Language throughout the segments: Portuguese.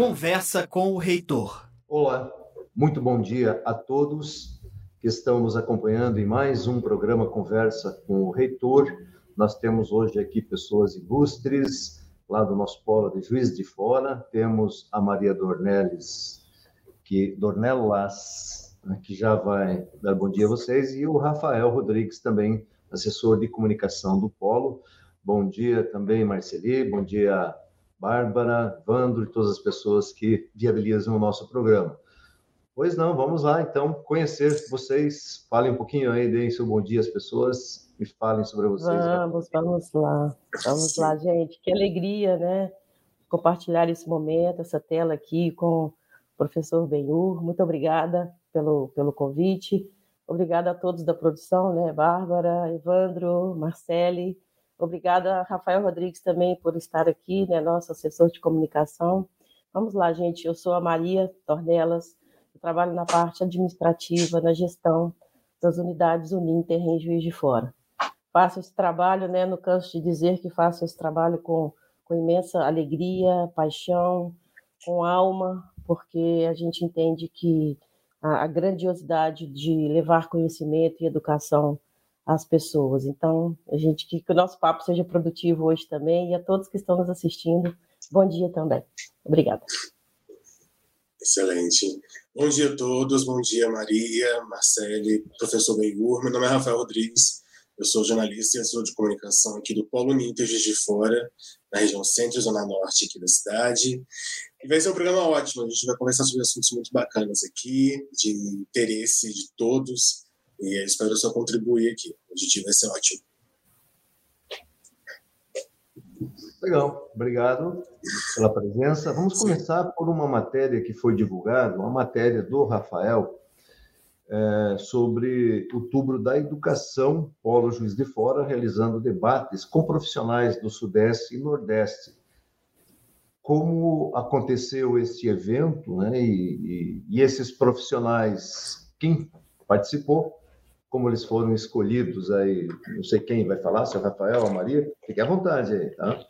Conversa com o Reitor. Olá, muito bom dia a todos que estão nos acompanhando em mais um programa Conversa com o Reitor. Nós temos hoje aqui pessoas ilustres, lá do nosso polo de Juiz de Fora. Temos a Maria Dornelles, que Dornelas, né, que já vai dar bom dia a vocês, e o Rafael Rodrigues também, assessor de comunicação do polo. Bom dia também, Marceli. Bom dia, Bárbara, Vandro e todas as pessoas que viabilizam o nosso programa. Pois não, vamos lá então conhecer vocês. Falem um pouquinho aí, deem seu bom dia às pessoas e falem sobre vocês. Vamos, vamos lá. Vamos lá, gente. Que alegria, né? Compartilhar esse momento, essa tela aqui com o professor Benhur. Muito obrigada pelo, pelo convite. Obrigada a todos da produção, né? Bárbara, Evandro, Marcele, Obrigada, Rafael Rodrigues, também por estar aqui, né, nosso assessor de comunicação. Vamos lá, gente. Eu sou a Maria Tornelas, eu trabalho na parte administrativa, na gestão das unidades Uninter em Juiz de Fora. Faço esse trabalho, né, no canso de dizer que faço esse trabalho com, com imensa alegria, paixão, com alma, porque a gente entende que a, a grandiosidade de levar conhecimento e educação as pessoas. Então, a gente que, que o nosso papo seja produtivo hoje também e a todos que estão nos assistindo, bom dia também. Obrigada. Excelente. Bom dia a todos, bom dia Maria, Marcele, professor Benhur. Meu nome é Rafael Rodrigues, eu sou jornalista e assessor de comunicação aqui do Polo Ninter de Fora, na região centro e zona norte aqui da cidade. E vai ser um programa ótimo, a gente vai conversar sobre assuntos muito bacanas aqui, de interesse de todos, e espero só contribuir aqui. O objetivo vai ser ótimo. Legal, obrigado pela presença. Vamos começar por uma matéria que foi divulgada, uma matéria do Rafael, é, sobre outubro da educação, Polo Juiz de Fora, realizando debates com profissionais do Sudeste e Nordeste. Como aconteceu este evento, né, e, e, e esses profissionais, quem participou, como eles foram escolhidos aí, não sei quem vai falar, se é o Rafael a Maria, fique à vontade aí, tá?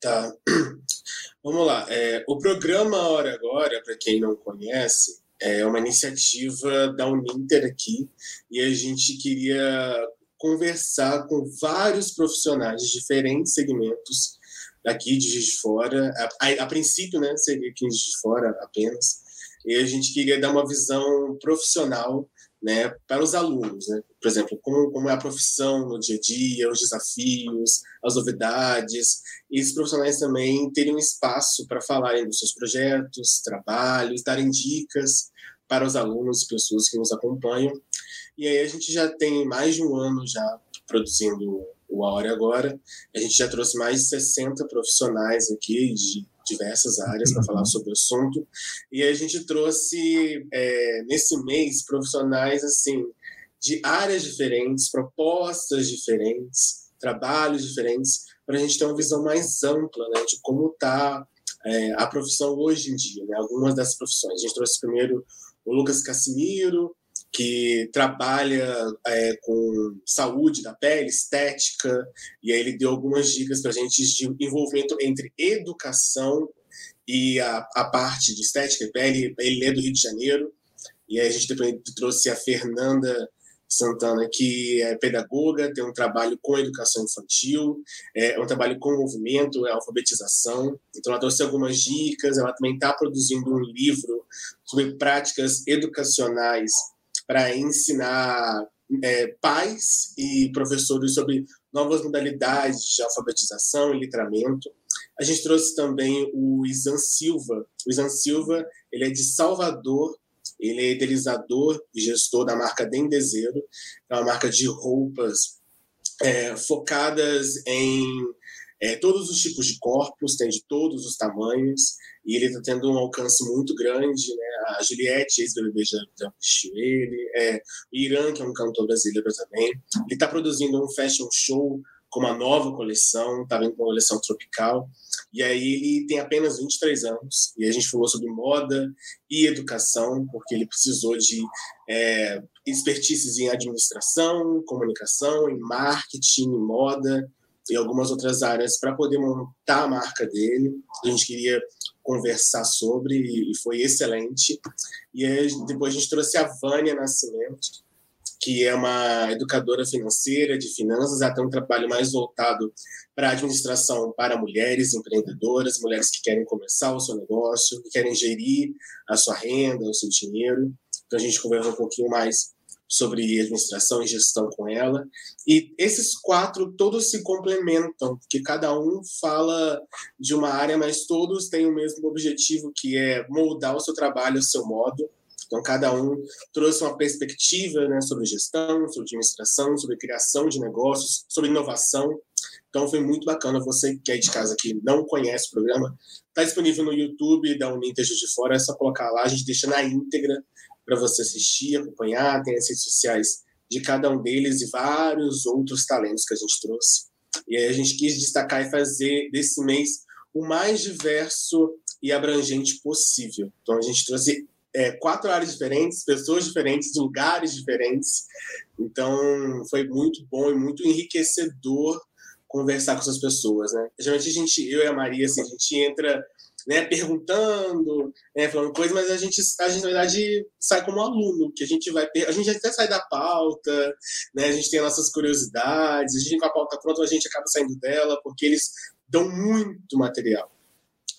Tá. Vamos lá. É, o programa Hora Agora, para quem não conhece, é uma iniciativa da Uninter aqui e a gente queria conversar com vários profissionais de diferentes segmentos daqui de Juiz de Fora. A, a, a princípio, né, seria aqui em Juiz de Fora apenas. E a gente queria dar uma visão profissional né, para os alunos, né? por exemplo, como, como é a profissão no dia a dia, os desafios, as novidades, e esses profissionais também teriam espaço para falarem dos seus projetos, trabalhos, darem dicas para os alunos e pessoas que nos acompanham. E aí a gente já tem mais de um ano já produzindo o A Hora Agora, a gente já trouxe mais de 60 profissionais aqui de diversas áreas para falar sobre o assunto. E a gente trouxe é, nesse mês profissionais assim de áreas diferentes, propostas diferentes, trabalhos diferentes, para a gente ter uma visão mais ampla né, de como está é, a profissão hoje em dia, né, algumas dessas profissões. A gente trouxe primeiro o Lucas Casimiro, que trabalha é, com saúde da pele, estética, e aí ele deu algumas dicas para a gente de envolvimento entre educação e a, a parte de estética e pele. Ele é do Rio de Janeiro, e aí a gente depois trouxe a Fernanda Santana, que é pedagoga, tem um trabalho com educação infantil, é um trabalho com movimento, é alfabetização. Então, ela trouxe algumas dicas. Ela também está produzindo um livro sobre práticas educacionais para ensinar é, pais e professores sobre novas modalidades de alfabetização e letramento. A gente trouxe também o Isan Silva. O Isan Silva ele é de Salvador, ele é idealizador e gestor da marca Dendezeiro, é uma marca de roupas é, focadas em é, todos os tipos de corpos, tem de todos os tamanhos, e ele está tendo um alcance muito grande. Né? A Juliette, ex-BBB, já, assistiu ele, é, o Irã, que é um cantor brasileiro também. Ele está produzindo um fashion show com uma nova coleção, está vindo com uma coleção tropical. E aí ele tem apenas 23 anos, e a gente falou sobre moda e educação, porque ele precisou de é, expertises em administração, comunicação, em marketing, em moda, e algumas outras áreas para poder montar a marca dele. A gente queria conversar sobre e foi excelente. E aí, depois a gente trouxe a Vânia Nascimento, que é uma educadora financeira de finanças, tem um trabalho mais voltado para a administração para mulheres empreendedoras, mulheres que querem começar o seu negócio, que querem gerir a sua renda, o seu dinheiro. Então a gente conversa um pouquinho mais sobre administração e gestão com ela. E esses quatro todos se complementam, porque cada um fala de uma área, mas todos têm o mesmo objetivo, que é moldar o seu trabalho ao seu modo então, cada um trouxe uma perspectiva né, sobre gestão, sobre administração, sobre criação de negócios, sobre inovação. Então, foi muito bacana. Você que é de casa que não conhece o programa, está disponível no YouTube da Uninter de Fora, é só colocar lá, a gente deixa na íntegra para você assistir, acompanhar. Tem as redes sociais de cada um deles e vários outros talentos que a gente trouxe. E aí a gente quis destacar e fazer desse mês o mais diverso e abrangente possível. Então, a gente trouxe é, quatro áreas diferentes, pessoas diferentes, lugares diferentes. Então, foi muito bom e muito enriquecedor conversar com essas pessoas, né? Geralmente a gente, eu e a Maria, assim, a gente entra né, perguntando, né, falando coisas, mas a gente, a gente, na verdade, sai como aluno, que a gente vai, a gente até sai da pauta, né, a gente tem nossas curiosidades, a gente com a pauta pronta, a gente acaba saindo dela, porque eles dão muito material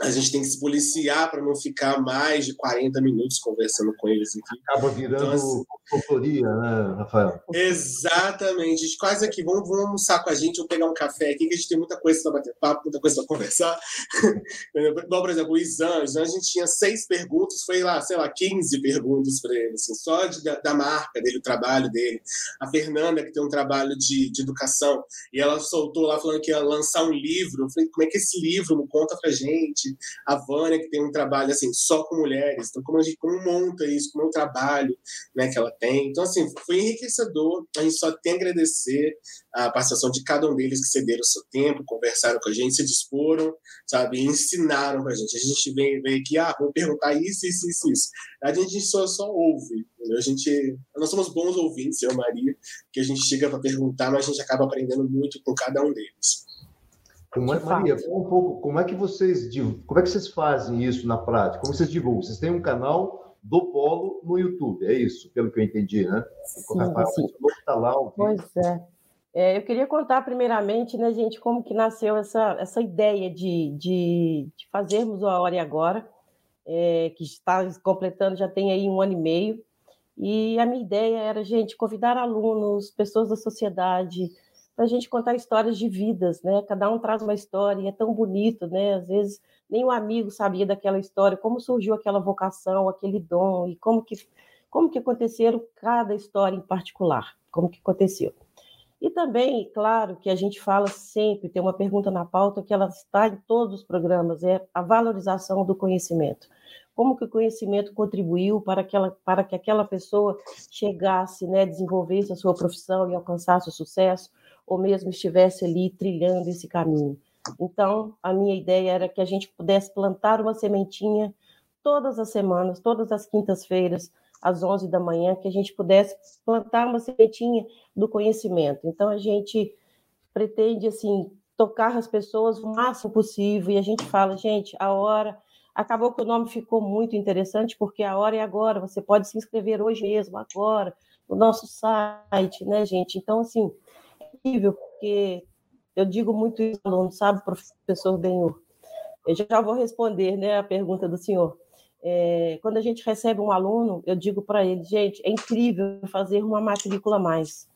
a gente tem que se policiar para não ficar mais de 40 minutos conversando com eles aqui. Acaba virando então, assim, consultoria, né, Rafael? Exatamente. A gente quase aqui, vamos, vamos almoçar com a gente, ou pegar um café aqui, que a gente tem muita coisa para bater papo, muita coisa para conversar. Igual, por exemplo, o Isan, a gente tinha seis perguntas, foi lá, sei lá, 15 perguntas para ele, assim, só de, da, da, marca dele, o trabalho dele. A Fernanda, que tem um trabalho de, de educação, e ela soltou lá falando que ia lançar um livro. Eu falei, como é que esse livro? Conta pra gente a Vânia, que tem um trabalho assim só com mulheres. Então, como a gente como monta isso, como é o trabalho né, que ela tem. Então, assim, foi enriquecedor. A gente só tem a agradecer a participação de cada um deles que cederam o seu tempo, conversaram com a gente, se disporam, sabe, e ensinaram para a gente. A gente vem, vem aqui, ah, vou perguntar isso, isso, isso, isso. A gente só, só ouve. Entendeu? A gente, nós somos bons ouvintes, eu e Maria, que a gente chega para perguntar, mas a gente acaba aprendendo muito com cada um deles. Como é, Maria, um pouco, como é que vocês como é que vocês fazem isso na prática? Como vocês divulgam? Vocês têm um canal do Polo no YouTube, é isso, pelo que eu entendi, né? Sim, Rafael sim. Tá lá, pois é. é. Eu queria contar primeiramente, né, gente, como que nasceu essa, essa ideia de, de, de fazermos a Hora e Agora, é, que está completando, já tem aí um ano e meio, e a minha ideia era, gente, convidar alunos, pessoas da sociedade, para a gente contar histórias de vidas, né? Cada um traz uma história e é tão bonito, né? Às vezes nem o amigo sabia daquela história, como surgiu aquela vocação, aquele dom e como que como que aconteceram cada história em particular, como que aconteceu. E também, claro, que a gente fala sempre, tem uma pergunta na pauta que ela está em todos os programas, é a valorização do conhecimento. Como que o conhecimento contribuiu para, aquela, para que aquela pessoa chegasse, né, desenvolvesse a sua profissão e alcançasse o sucesso, ou mesmo estivesse ali trilhando esse caminho. Então, a minha ideia era que a gente pudesse plantar uma sementinha todas as semanas, todas as quintas-feiras, às 11 da manhã, que a gente pudesse plantar uma sementinha do conhecimento. Então, a gente pretende, assim, tocar as pessoas o máximo possível, e a gente fala, gente, a hora. Acabou que o nome ficou muito interessante, porque a hora é agora, você pode se inscrever hoje mesmo, agora, no nosso site, né, gente? Então, assim, incrível, porque eu digo muito isso aluno, sabe, professor Benhur? Eu já vou responder né, a pergunta do senhor. É, quando a gente recebe um aluno, eu digo para ele, gente, é incrível fazer uma matrícula a mais.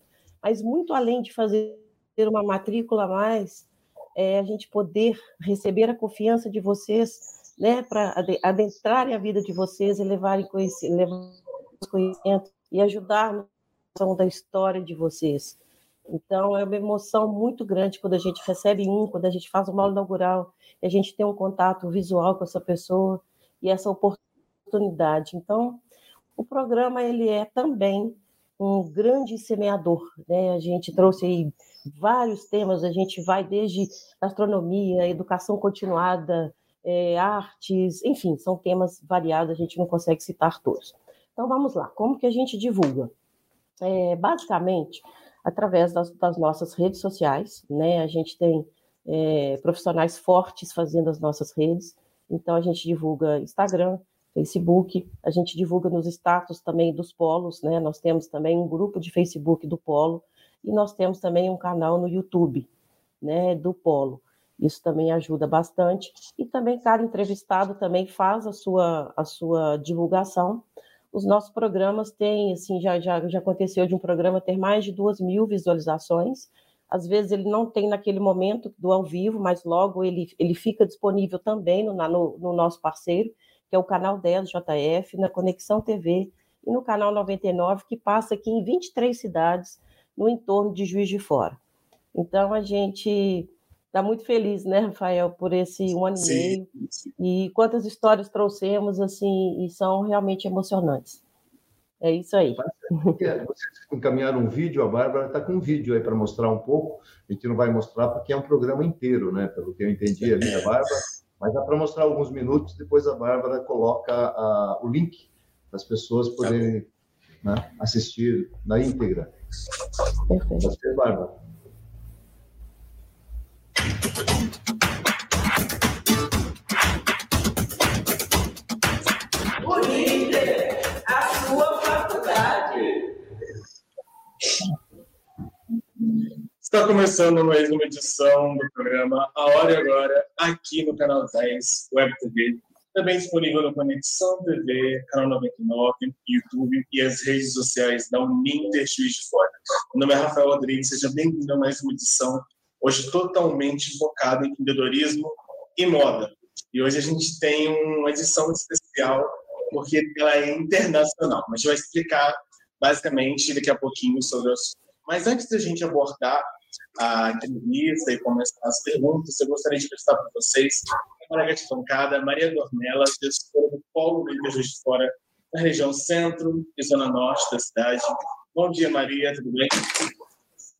Mas muito além de fazer uma matrícula a mais, é a gente poder receber a confiança de vocês, né, para adentrarem a vida de vocês e levarem conhecimento, conhecimento e ajudar na da história de vocês. Então, é uma emoção muito grande quando a gente recebe um, quando a gente faz uma aula inaugural, e a gente tem um contato visual com essa pessoa e essa oportunidade. Então, o programa ele é também um grande semeador, né? A gente trouxe aí vários temas, a gente vai desde astronomia, educação continuada, é, artes, enfim, são temas variados, a gente não consegue citar todos. Então vamos lá, como que a gente divulga? É, basicamente, através das, das nossas redes sociais, né? A gente tem é, profissionais fortes fazendo as nossas redes, Então a gente divulga Instagram, Facebook, a gente divulga nos status também dos polos, né? Nós temos também um grupo de Facebook do polo e nós temos também um canal no YouTube, né, do polo. Isso também ajuda bastante e também cada entrevistado também faz a sua a sua divulgação. Os nossos programas têm, assim, já, já, já aconteceu de um programa ter mais de duas mil visualizações. Às vezes ele não tem naquele momento do ao vivo, mas logo ele, ele fica disponível também no, no, no nosso parceiro, que é o canal 10 JF, na Conexão TV e no canal 99, que passa aqui em 23 cidades no entorno de Juiz de Fora. Então a gente está muito feliz, né, Rafael, por esse um ano e meio e quantas histórias trouxemos assim e são realmente emocionantes. É isso aí. Vocês encaminharam um vídeo, a Bárbara está com um vídeo aí para mostrar um pouco. A gente não vai mostrar porque é um programa inteiro, né? Pelo que eu entendi ali, a Bárbara mas dá para mostrar alguns minutos, depois a Bárbara coloca a, o link para as pessoas poderem né, assistir na íntegra. Perfeito. Ser, Bárbara. Está começando mais uma edição do programa A Hora e Agora, aqui no canal 10 Web TV, também disponível no Conexão TV, canal 99, YouTube e as redes sociais da Uninter Juiz de Fora. Meu nome é Rafael Rodrigues, seja bem-vindo a mais uma edição, hoje totalmente focada em empreendedorismo e moda. E hoje a gente tem uma edição especial, porque ela é internacional, mas a gente vai explicar basicamente daqui a pouquinho sobre o assunto. Mas antes da gente abordar a entrevista e começar as perguntas, eu gostaria de apresentar para vocês a colega de bancada, Maria Dornella, gestora do Polo Negro de Fora, na região centro e zona norte da cidade. Bom dia, Maria, tudo bem?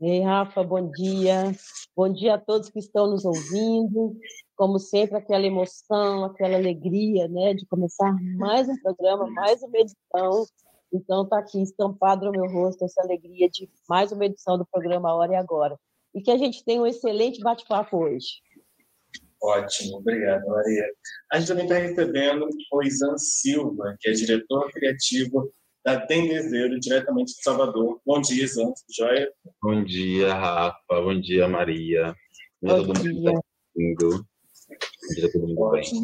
Ei, Rafa, bom dia. Bom dia a todos que estão nos ouvindo. Como sempre, aquela emoção, aquela alegria, né, de começar mais um programa, mais uma edição então, está aqui estampado no meu rosto essa alegria de mais uma edição do programa Hora e Agora. E que a gente tenha um excelente bate-papo hoje. Ótimo, obrigado, Maria. A gente também está recebendo o Isan Silva, que é diretor criativo da Dendezeiro, diretamente de Salvador. Bom dia, Isan, joia? Bom dia, Rafa. Bom dia, Maria. Bom, Bom dia. Tá Bom dia, todo mundo Ótimo.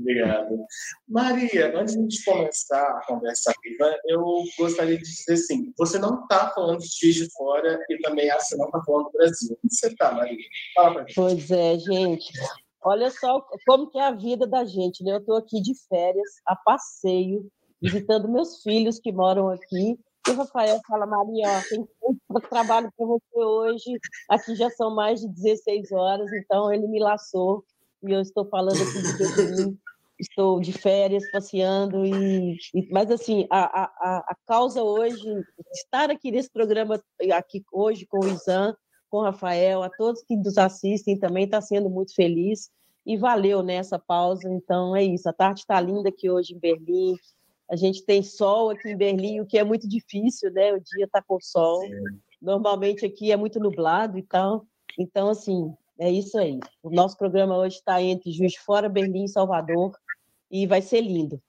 Obrigado. Maria, antes de começar a conversa viva, eu gostaria de dizer assim: você não está falando de Juiz de Fora e também ah, você não está falando do Brasil. Onde você está, Maria? Fala pra gente. Pois é, gente. Olha só como que é a vida da gente, né? Eu estou aqui de férias, a passeio, visitando meus filhos que moram aqui. E o Rafael fala, Maria, ó, tem muito trabalho para você hoje. Aqui já são mais de 16 horas, então ele me laçou e eu estou falando aqui de mim, estou de férias, passeando, e, e mas assim, a, a, a causa hoje, estar aqui nesse programa, aqui hoje com o Isan, com o Rafael, a todos que nos assistem também, está sendo muito feliz, e valeu nessa né, pausa, então é isso, a tarde está linda aqui hoje em Berlim, a gente tem sol aqui em Berlim, o que é muito difícil, né, o dia está com sol, normalmente aqui é muito nublado e tal, então, assim, é isso aí. O nosso programa hoje está entre Juiz de Fora, Berlim e Salvador e vai ser lindo.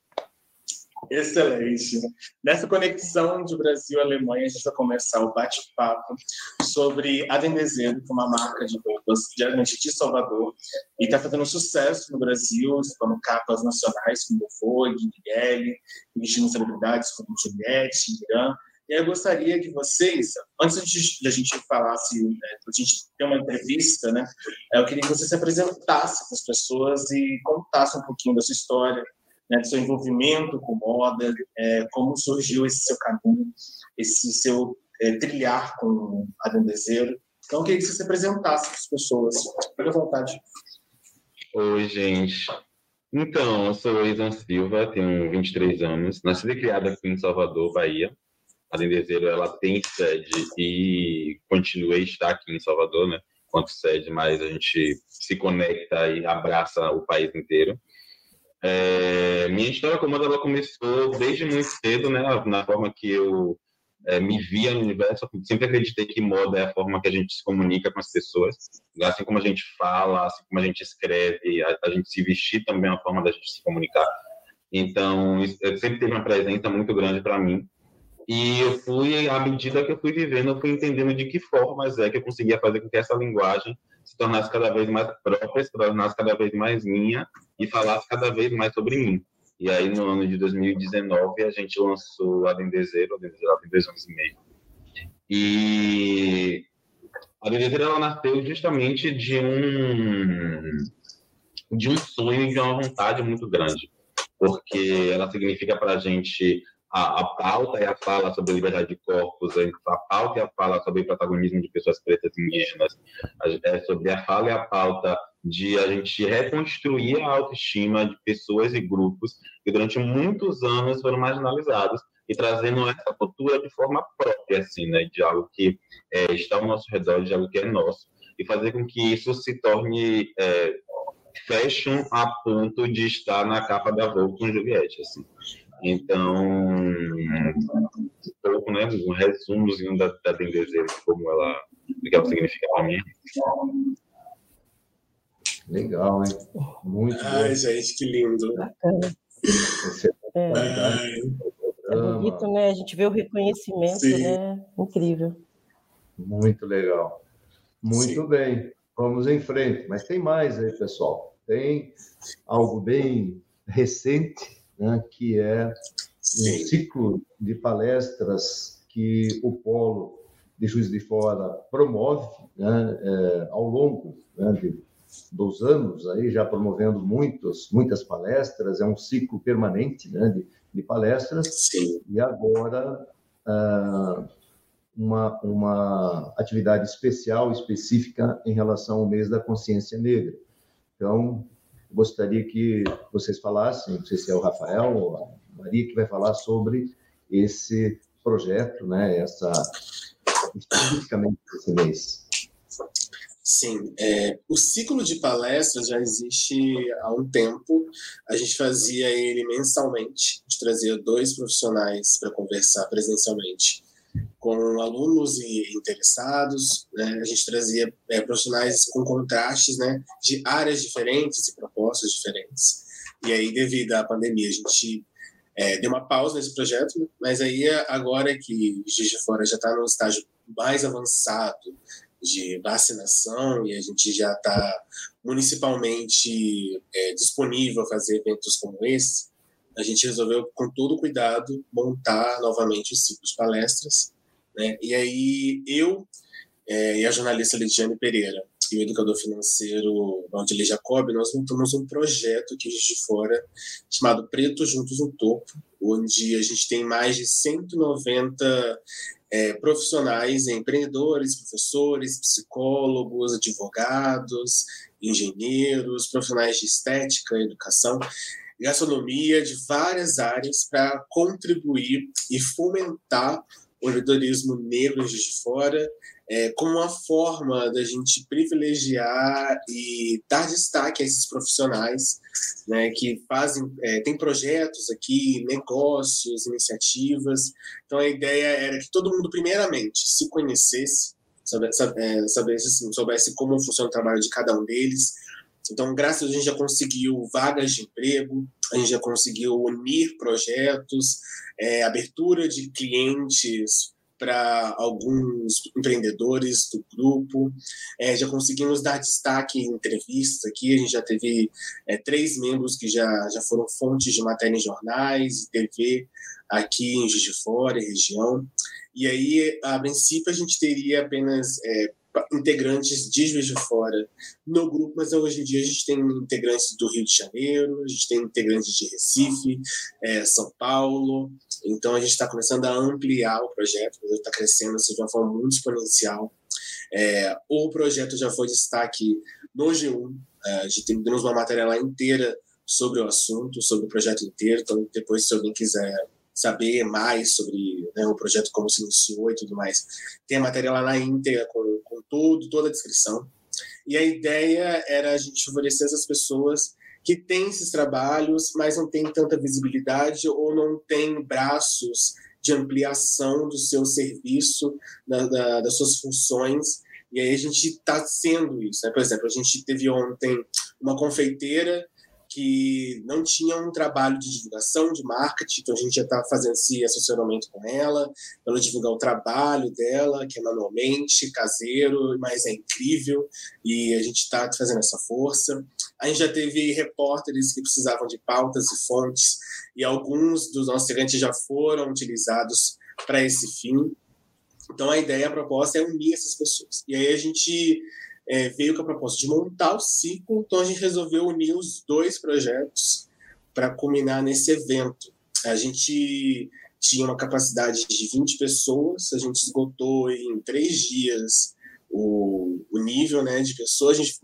Excelente. Nessa conexão de Brasil e Alemanha, a gente vai começar o bate-papo sobre a Dendezeiro, que é uma marca de roupas diretamente de Salvador e está fazendo sucesso no Brasil, como capas nacionais como Vogue, Miguel, vestindo celebridades como Juliette, Irã, e eu gostaria que vocês, antes de a gente falasse, né, a gente ter uma entrevista, né, eu queria que você se apresentasse para as pessoas e contasse um pouquinho da sua história, né, do seu envolvimento com moda, é, como surgiu esse seu caminho, esse seu é, trilhar com a Dendezeiro. Então, eu queria que você se apresentasse para as pessoas. Fique à vontade. Oi, gente. Então, eu sou Isan Silva, tenho 23 anos, nasci e criada aqui em Salvador, Bahia a Dendezeiro ela tem sede e continua a estar aqui em Salvador, né? Quanto sede, mas a gente se conecta e abraça o país inteiro. É, minha história com moda ela começou desde muito cedo, né? Na forma que eu é, me via no universo, sempre acreditei que moda é a forma que a gente se comunica com as pessoas, assim como a gente fala, assim como a gente escreve, a, a gente se vestir também é uma forma da gente se comunicar. Então, isso, sempre teve uma presença muito grande para mim. E eu fui, à medida que eu fui vivendo, eu fui entendendo de que formas é que eu conseguia fazer com que essa linguagem se tornasse cada vez mais própria, se tornasse cada vez mais minha e falasse cada vez mais sobre mim. E aí, no ano de 2019, a gente lançou a Dendezeiro, a Dendezeiro tem dois anos e meio. E a Dendezeiro, ela nasceu justamente de um, de um sonho e de uma vontade muito grande, porque ela significa para a gente a, a pauta e a fala sobre liberdade de corpos, a pauta e a fala sobre protagonismo de pessoas pretas e indígenas, é sobre a fala e a pauta de a gente reconstruir a autoestima de pessoas e grupos que durante muitos anos foram marginalizados e trazendo essa cultura de forma própria, assim, né, de algo que é, está ao nosso redor, de algo que é nosso, e fazer com que isso se torne é, fashion a ponto de estar na capa da Vogue com Juliette, assim. Então, um pouco, né, um resumozinho da, da Dendezeiro, como ela, o que ela significa para mim. Legal, hein? Muito Ai, bom. gente, que lindo. Bacana. É. é bonito, né? A gente vê o reconhecimento, Sim. né? Incrível. Muito legal. Muito Sim. bem. Vamos em frente. Mas tem mais aí, pessoal. Tem algo bem recente, né, que é um ciclo de palestras que o Polo de Juiz de Fora promove né, é, ao longo né, de dos anos aí já promovendo muitos, muitas palestras, é um ciclo permanente né, de, de palestras, Sim. e agora ah, uma, uma atividade especial, específica em relação ao mês da consciência negra. Então, gostaria que vocês falassem, não sei se é o Rafael ou a Maria que vai falar sobre esse projeto, né, essa, especificamente esse mês. Sim, é, o ciclo de palestras já existe há um tempo. A gente fazia ele mensalmente, a gente trazia dois profissionais para conversar presencialmente com alunos e interessados. Né? A gente trazia é, profissionais com contrastes né, de áreas diferentes e propostas diferentes. E aí, devido à pandemia, a gente é, deu uma pausa nesse projeto, mas aí agora que Giz de Fora já está no estágio mais avançado de vacinação e a gente já está municipalmente é, disponível a fazer eventos como esse, a gente resolveu, com todo cuidado, montar novamente os ciclos palestras. Né? E aí eu é, e a jornalista Lidiane Pereira e o educador financeiro Valdir Jacob, nós montamos um projeto aqui de fora chamado Preto Juntos no Topo, onde a gente tem mais de 190 é, profissionais, empreendedores, professores, psicólogos, advogados, engenheiros, profissionais de estética, educação, gastronomia, de várias áreas para contribuir e fomentar o empreendedorismo negro de fora é, como uma forma da gente privilegiar e dar destaque a esses profissionais né, que fazem, é, tem projetos aqui, negócios, iniciativas. Então a ideia era que todo mundo, primeiramente, se conhecesse, soubesse, é, soubesse, assim, soubesse como funciona o trabalho de cada um deles. Então, graças a Deus, a gente já conseguiu vagas de emprego, a gente já conseguiu unir projetos, é, abertura de clientes para alguns empreendedores do grupo. É, já conseguimos dar destaque em entrevistas aqui. A gente já teve é, três membros que já, já foram fontes de matéria em jornais TV aqui em Juiz de Fora, região. E aí, a princípio, a gente teria apenas é, integrantes de Juiz de Fora no grupo, mas hoje em dia a gente tem integrantes do Rio de Janeiro, a gente tem integrantes de Recife, é, São Paulo, então a gente está começando a ampliar o projeto, está crescendo assim, de uma forma muito exponencial. É, o projeto já foi destaque no G1, é, a gente tem uma matéria lá inteira sobre o assunto, sobre o projeto inteiro, então depois se alguém quiser saber mais sobre né, o projeto, como se iniciou e tudo mais. Tem a matéria lá na íntegra com, com tudo, toda a descrição. E a ideia era a gente favorecer essas pessoas que têm esses trabalhos, mas não têm tanta visibilidade ou não têm braços de ampliação do seu serviço, da, da, das suas funções. E aí a gente está sendo isso. Né? Por exemplo, a gente teve ontem uma confeiteira que não tinha um trabalho de divulgação, de marketing, então a gente já está fazendo esse assessoramento com ela, para ela divulgar o trabalho dela, que é manualmente, caseiro, mas é incrível, e a gente está fazendo essa força. A gente já teve repórteres que precisavam de pautas e fontes, e alguns dos nossos clientes já foram utilizados para esse fim. Então a ideia, a proposta é unir essas pessoas. E aí a gente é, veio com a proposta de montar o ciclo, então a gente resolveu unir os dois projetos para culminar nesse evento. A gente tinha uma capacidade de 20 pessoas, a gente esgotou em três dias o, o nível né, de pessoas, a gente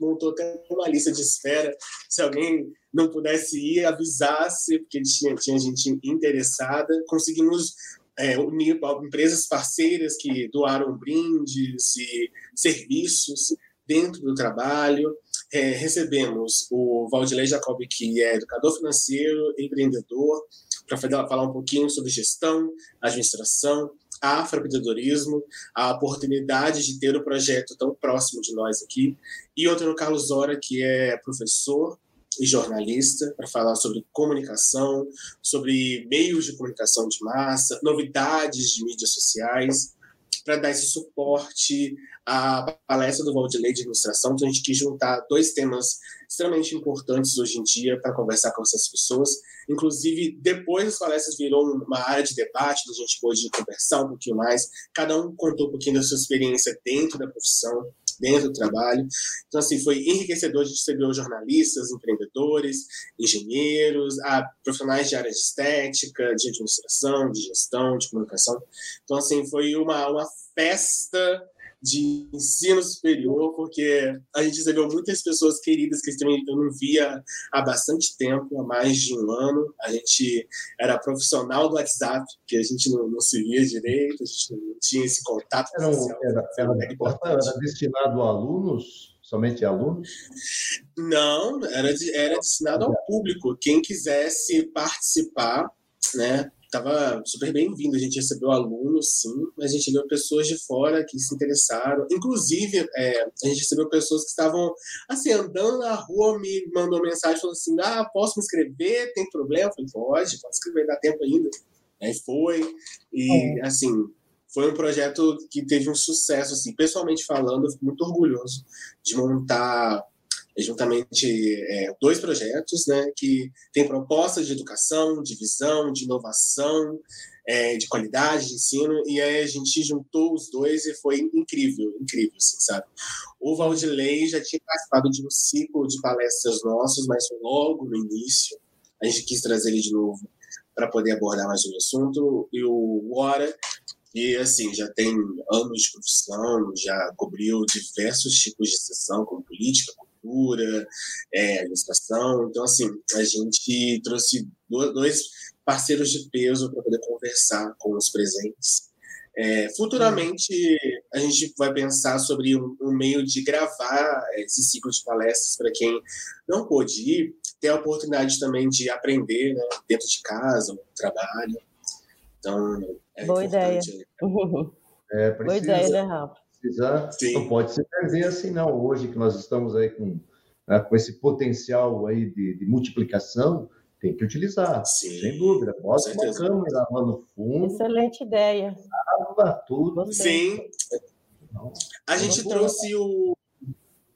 montou até uma lista de espera, se alguém não pudesse ir, avisasse, porque tinha, tinha gente interessada, conseguimos é, unir empresas parceiras que doaram brindes e serviços dentro do trabalho. É, recebemos o Valdilei Jacob, que é educador financeiro, empreendedor, para falar um pouquinho sobre gestão, administração, afroempreendedorismo, a oportunidade de ter o um projeto tão próximo de nós aqui. E outro no Carlos Zora, que é professor e jornalista para falar sobre comunicação, sobre meios de comunicação de massa, novidades de mídias sociais, para dar esse suporte à palestra do Valdilei de Ilustração. Então, a gente quis juntar dois temas extremamente importantes hoje em dia para conversar com essas pessoas. Inclusive, depois das palestras virou uma área de debate, a gente pôde conversar um pouquinho mais. Cada um contou um pouquinho da sua experiência dentro da profissão dentro do trabalho. Então, assim, foi enriquecedor de receber jornalistas, empreendedores, engenheiros, a profissionais de área de estética, de administração, de gestão, de comunicação. Então, assim, foi uma, uma festa de ensino superior, porque a gente recebeu muitas pessoas queridas que eu não via há bastante tempo, há mais de um ano. A gente era profissional do WhatsApp, que a gente não, não se via direito, a gente não tinha esse contato. Era, era, era, era destinado a alunos? Somente a alunos? Não, era, era destinado ao público. Quem quisesse participar, né, estava super bem-vindo. A gente recebeu alunos, sim, mas a gente viu pessoas de fora que se interessaram. Inclusive, é, a gente recebeu pessoas que estavam, assim, andando na rua, me mandou mensagem falando assim: ah, posso me inscrever? Tem problema? Eu falei: pode, pode escrever, dá tempo ainda. Aí foi, e, é. assim, foi um projeto que teve um sucesso, assim, pessoalmente falando, eu fico muito orgulhoso de montar é juntamente é, dois projetos né, que têm propostas de educação, de visão, de inovação, é, de qualidade de ensino, e aí a gente juntou os dois e foi incrível, incrível, assim, sabe? O Valdilei já tinha participado de um ciclo de palestras nossos, mas logo no início, a gente quis trazer ele de novo para poder abordar mais o assunto, e o Wara e assim já tem anos de profissão, já cobriu diversos tipos de sessão, como política, cultura, é, administração. Então, assim, a gente trouxe dois parceiros de peso para poder conversar com os presentes. É, futuramente, a gente vai pensar sobre um, um, meio de gravar esse ciclo de palestras para quem não pôde ir, ter a oportunidade também de aprender né, dentro de casa, no trabalho. Então, é Boa ideia. É, precisa, Boa ideia, né, Rafa? Precisar, Sim. não pode se perder assim não. Hoje que nós estamos aí com, né, com esse potencial aí de, de multiplicação, tem que utilizar, Sim. sem dúvida. Bota uma câmera lá no fundo. Excelente ideia. Grava tudo. Sim. A gente trouxe o,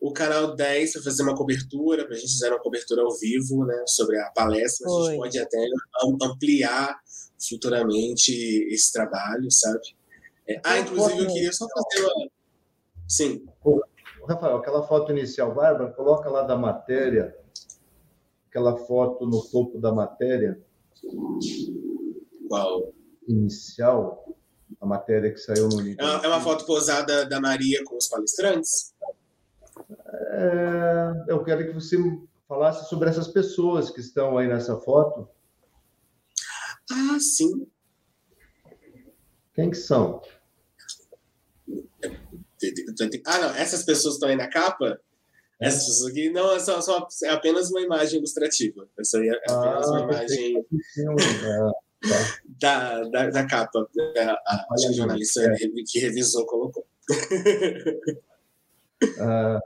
o canal 10 para fazer uma cobertura, para a gente fazer uma cobertura ao vivo né, sobre a palestra. A gente pode até ampliar futuramente esse trabalho, sabe? É, ah, inclusive eu queria só fazer uma, Sim. Rafael, aquela foto inicial, Bárbara, coloca lá da matéria, aquela foto no topo da matéria. Qual? Inicial, a matéria que saiu no livro. É uma foto posada da Maria com os palestrantes? É, eu quero que você falasse sobre essas pessoas que estão aí nessa foto. Ah, sim. Quem que são? Ah, não, essas pessoas estão aí na capa? É. Essas pessoas aqui, não, é, só, só, é apenas uma imagem ilustrativa. Essa aí é ah, apenas ah, uma imagem. da, da, da, capa. A, a jornalista é. que revisou colocou. Ah,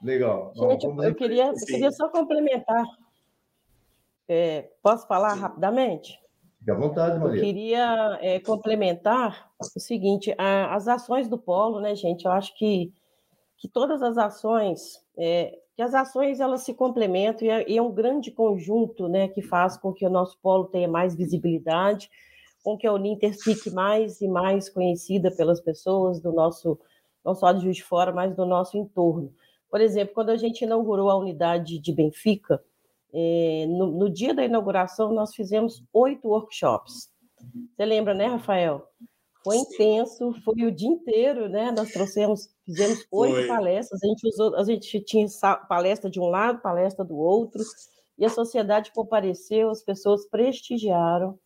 legal. Gente, Bom, eu, queria, eu queria só complementar. É, posso falar Sim. rapidamente? Fique à vontade, Maria. Eu queria é, complementar o seguinte: a, as ações do Polo, né, gente? Eu acho que, que todas as ações, é, que as ações elas se complementam e é, e é um grande conjunto, né, que faz com que o nosso Polo tenha mais visibilidade, com que a Uninter fique mais e mais conhecida pelas pessoas do nosso não só de Juiz de Fora, mas do nosso entorno. Por exemplo, quando a gente inaugurou a unidade de Benfica, é, no, no, dia da inauguração nós fizemos oito workshops. Você lembra, né, Rafael? Foi intenso, foi o dia inteiro, né? Nós trouxemos, fizemos oito foi. palestras. A gente usou, a gente tinha palestra de um lado, palestra do outro, e a sociedade compareceu, as pessoas prestigiaram.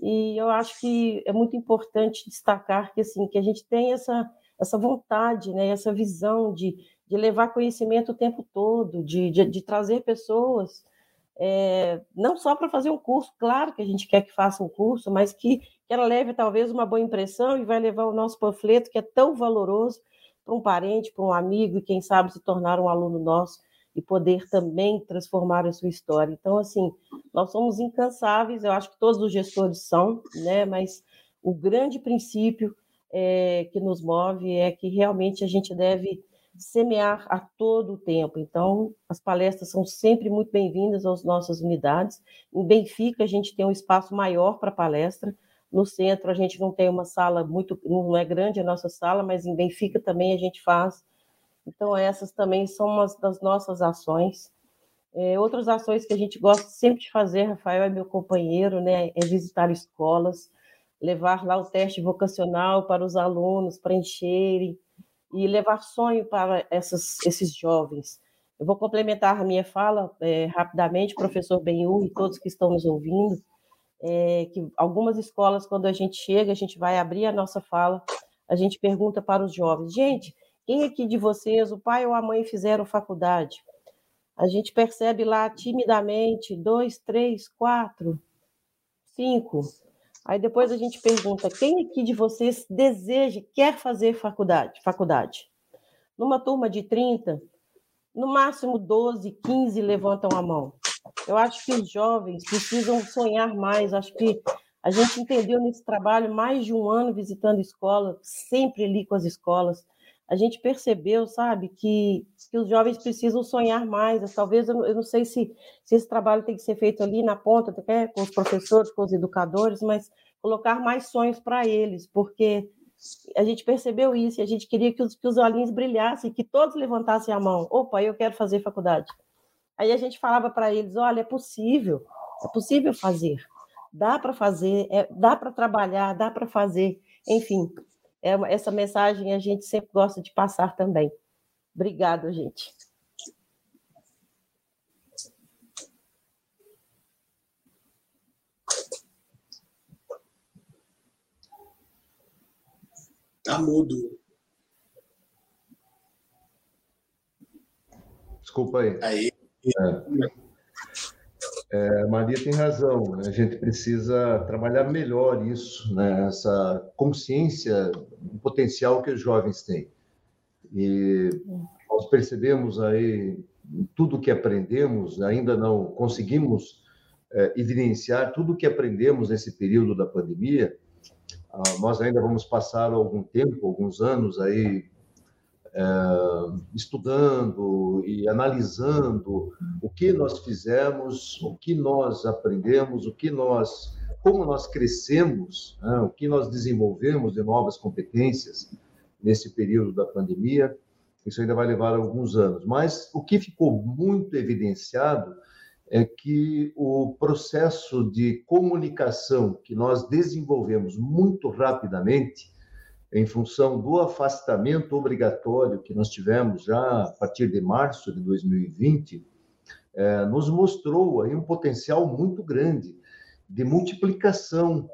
E eu acho que é muito importante destacar que assim que a gente tem essa essa vontade, né, essa visão de, de levar conhecimento o tempo todo, de, de, de trazer pessoas, é, não só para fazer um curso, claro que a gente quer que faça um curso, mas que, que ela leve talvez uma boa impressão e vai levar o nosso panfleto, que é tão valoroso, para um parente, para um amigo, e quem sabe se tornar um aluno nosso e poder também transformar a sua história. Então, assim, nós somos incansáveis, eu acho que todos os gestores são, né? Mas o grande princípio é, que nos move é que realmente a gente deve semear a todo o tempo. Então, as palestras são sempre muito bem-vindas às nossas unidades. Em Benfica, a gente tem um espaço maior para palestra. No centro, a gente não tem uma sala muito, não é grande a nossa sala, mas em Benfica também a gente faz. Então, essas também são umas das nossas ações. É, outras ações que a gente gosta sempre de fazer, Rafael é meu companheiro, né, é visitar escolas, levar lá o teste vocacional para os alunos preencherem e levar sonho para essas, esses jovens. Eu vou complementar a minha fala é, rapidamente, professor Benhu e todos que estão nos ouvindo, é, que algumas escolas, quando a gente chega, a gente vai abrir a nossa fala, a gente pergunta para os jovens, gente, quem aqui de vocês, o pai ou a mãe fizeram faculdade? A gente percebe lá timidamente, dois, três, quatro, cinco, Aí depois a gente pergunta: quem aqui de vocês deseja, quer fazer faculdade? faculdade? Numa turma de 30, no máximo 12, 15 levantam a mão. Eu acho que os jovens precisam sonhar mais. Acho que a gente entendeu nesse trabalho mais de um ano visitando escola, sempre ali com as escolas. A gente percebeu, sabe, que, que os jovens precisam sonhar mais. Talvez eu, eu não sei se, se esse trabalho tem que ser feito ali na ponta, né, com os professores, com os educadores, mas colocar mais sonhos para eles, porque a gente percebeu isso e a gente queria que os, que os olhinhos brilhassem, que todos levantassem a mão. Opa, eu quero fazer faculdade. Aí a gente falava para eles: olha, é possível, é possível fazer, dá para fazer, é, dá para trabalhar, dá para fazer. Enfim, é, essa mensagem a gente sempre gosta de passar também. Obrigada, gente. Tá mudo. Desculpa aí. Aí. É. É, Maria tem razão, né? a gente precisa trabalhar melhor isso, né? essa consciência do potencial que os jovens têm. E nós percebemos aí tudo que aprendemos, ainda não conseguimos é, evidenciar tudo que aprendemos nesse período da pandemia, ah, nós ainda vamos passar algum tempo, alguns anos aí estudando e analisando o que nós fizemos, o que nós aprendemos, o que nós, como nós crescemos, né, o que nós desenvolvemos de novas competências nesse período da pandemia. Isso ainda vai levar alguns anos. Mas o que ficou muito evidenciado é que o processo de comunicação que nós desenvolvemos muito rapidamente, em função do afastamento obrigatório que nós tivemos já a partir de março de 2020, é, nos mostrou aí um potencial muito grande de multiplicação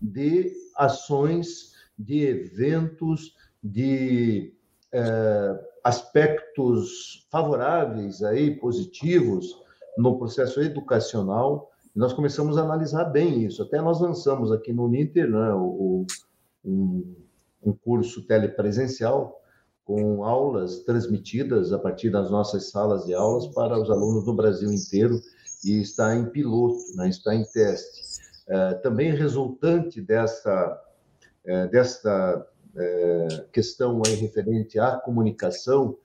de ações, de eventos, de é, aspectos favoráveis aí positivos no processo educacional nós começamos a analisar bem isso. Até nós lançamos aqui no Ninter né, o, um, um curso telepresencial com aulas transmitidas a partir das nossas salas de aulas para os alunos do Brasil inteiro e está em piloto, né, está em teste. É, também resultante dessa, é, dessa é, questão aí referente à comunicação,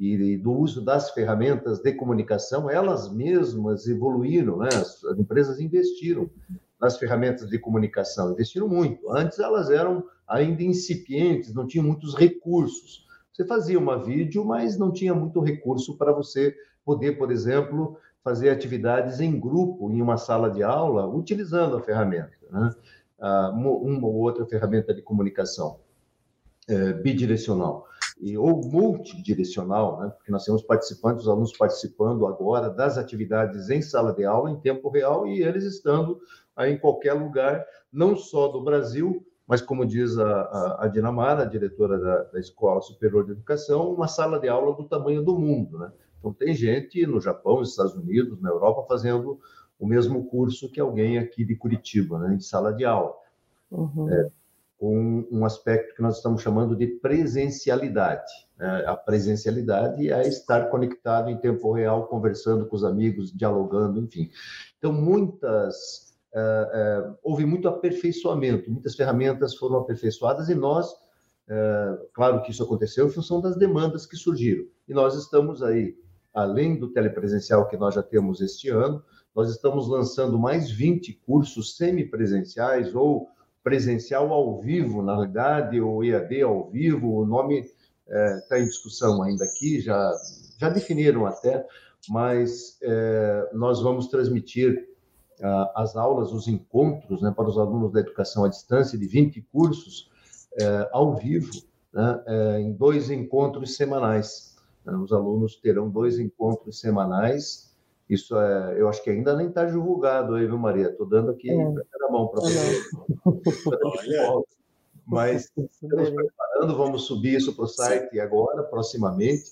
e do uso das ferramentas de comunicação, elas mesmas evoluíram, né? as, as empresas investiram nas ferramentas de comunicação, investiram muito. Antes elas eram ainda incipientes, não tinham muitos recursos. Você fazia uma vídeo, mas não tinha muito recurso para você poder, por exemplo, fazer atividades em grupo, em uma sala de aula, utilizando a ferramenta, né? Ah, uma ou outra ferramenta de comunicação é, bidirecional e, ou multidirecional, né? porque nós temos participantes, os alunos participando agora das atividades em sala de aula, em tempo real, e eles estando em qualquer lugar, não só do Brasil, mas como diz a, a, a Dinamara, a diretora da, da, Escola Superior de Educação, uma sala de aula do tamanho do mundo. Né? Então, tem gente no Japão, nos Estados Unidos, na Europa, fazendo o mesmo curso que alguém aqui de Curitiba, né? em sala de aula. Uhum. É, com um aspecto que nós estamos chamando de presencialidade. Né? A presencialidade é estar conectado em tempo real, conversando com os amigos, dialogando, enfim. Então, muitas. Houve muito aperfeiçoamento, muitas ferramentas foram aperfeiçoadas e nós, uh, claro que isso aconteceu em função das demandas que surgiram. E nós estamos aí, além do telepresencial que nós já temos este ano, nós estamos lançando mais 20 cursos semipresenciais ou presencial ao vivo, na realidade, ou EAD ao vivo, o nome está é, em discussão ainda aqui, já, já definiram até, mas é, nós vamos transmitir as aulas, os encontros né, para os alunos da educação à distância, de 20 cursos, é, ao vivo, né, é, em dois encontros semanais. Os alunos terão dois encontros semanais isso é, eu acho que ainda nem está divulgado aí, viu, Maria? Estou dando aqui é. na mão para você. Mas estamos preparando, vamos subir isso para o site agora, proximamente.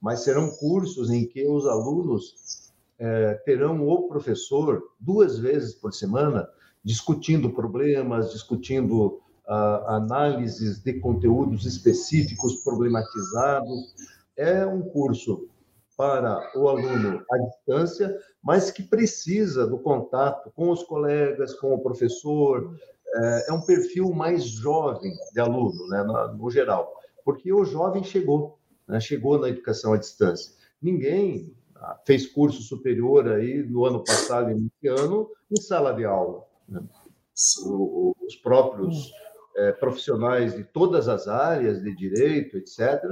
Mas serão cursos em que os alunos é, terão o professor duas vezes por semana discutindo problemas, discutindo ah, análises de conteúdos específicos problematizados. É um curso para o aluno à distância, mas que precisa do contato com os colegas, com o professor. É, é um perfil mais jovem de aluno, né, no geral, porque o jovem chegou, né, chegou na educação à distância. Ninguém fez curso superior aí no ano passado e nesse ano em sala de aula. Né? os próprios é, profissionais de todas as áreas de direito, etc.,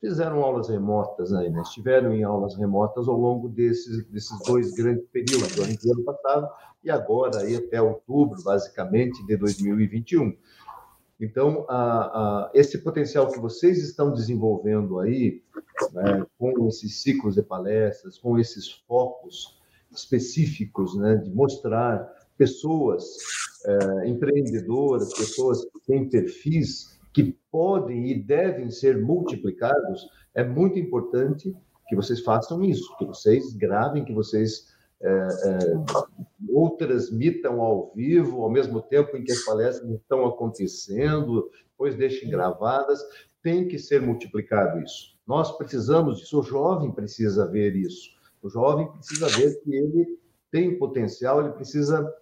fizeram aulas remotas aí, né? estiveram em aulas remotas ao longo desses, desses dois grandes períodos, do ano passado e agora aí até outubro, basicamente, de 2021. Então, a, a, esse potencial que vocês estão desenvolvendo aí, né, com esses ciclos de palestras, com esses focos específicos, né, de mostrar pessoas é, empreendedoras, pessoas que têm perfis que podem e devem ser multiplicados, é muito importante que vocês façam isso, que vocês gravem, que vocês ou transmitam ao vivo, ao mesmo tempo em que as palestras estão acontecendo, depois deixem gravadas, tem que ser multiplicado isso. Nós precisamos disso, o jovem precisa ver isso. O jovem precisa ver que ele tem potencial, ele precisa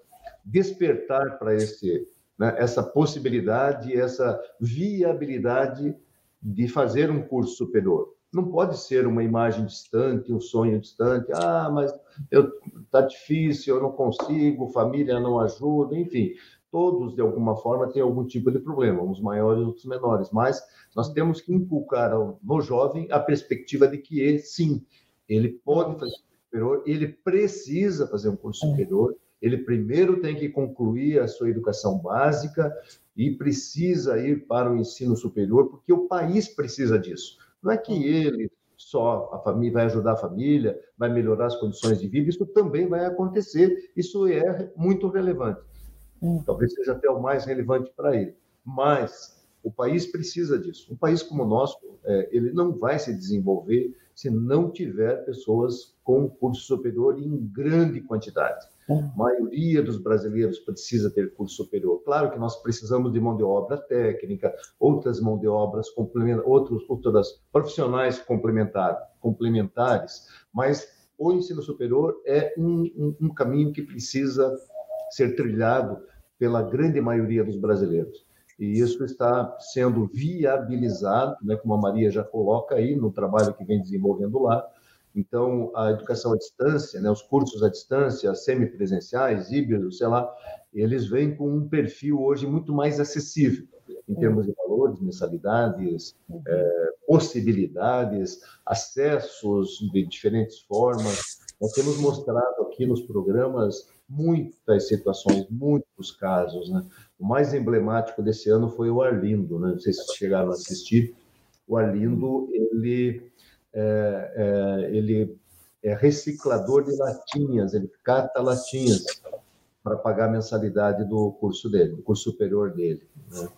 despertar para esse né, essa possibilidade, essa viabilidade de fazer um curso superior. Não pode ser uma imagem distante, um sonho distante. Ah, mas está difícil, eu não consigo, família não ajuda, enfim. Todos, de alguma forma, têm algum tipo de problema, uns maiores, outros menores. Mas nós temos que inculcar no jovem a perspectiva de que ele, sim, ele pode fazer um curso superior, ele precisa fazer um curso superior, ele primeiro tem que concluir a sua educação básica e precisa ir para o ensino superior, porque o país precisa disso. Não é que ele só a família vai ajudar a família, vai melhorar as condições de vida, isso também vai acontecer, isso é muito relevante. Hum. Talvez seja até o mais relevante para ele. Mas O país precisa disso. Um país como o nosso, é, ele não vai se desenvolver se não tiver pessoas com curso superior em grande quantidade. A maioria dos brasileiros precisa ter curso superior. Claro que nós precisamos de mão de obra técnica, outras mão de obras complementares, outros, outras profissionais complementar, complementares, mas o ensino superior é um, um, um caminho que precisa ser trilhado pela grande maioria dos brasileiros. E isso está sendo viabilizado, né, como a Maria já coloca aí no trabalho que vem desenvolvendo lá, então, a educação à distância, né, os cursos à distância, semipresenciais, híbridos, sei lá, eles vêm com um perfil hoje muito mais acessível em termos de valores, mensalidades, uhum. é, possibilidades, acessos de diferentes formas. Nós temos mostrado aqui nos programas muitas situações, muitos casos. Né? O mais emblemático desse ano foi o Arlindo, né? não sei se chegaram a assistir. O Arlindo, ele é, é, ele é reciclador de latinhas, ele cata latinhas para pagar a mensalidade do curso dele, do curso superior dele. Né?